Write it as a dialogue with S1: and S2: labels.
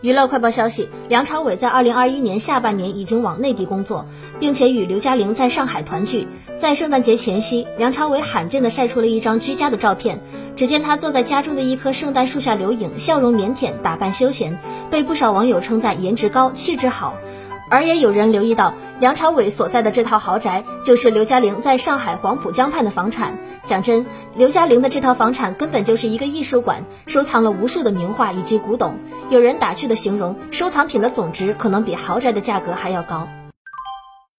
S1: 娱乐快报消息：梁朝伟在二零二一年下半年已经往内地工作，并且与刘嘉玲在上海团聚。在圣诞节前夕，梁朝伟罕见的晒出了一张居家的照片。只见他坐在家中的一棵圣诞树下留影，笑容腼腆，打扮休闲，被不少网友称赞颜值高、气质好。而也有人留意到，梁朝伟所在的这套豪宅就是刘嘉玲在上海黄浦江畔的房产。讲真，刘嘉玲的这套房产根本就是一个艺术馆，收藏了无数的名画以及古董。有人打趣的形容，收藏品的总值可能比豪宅的价格还要高。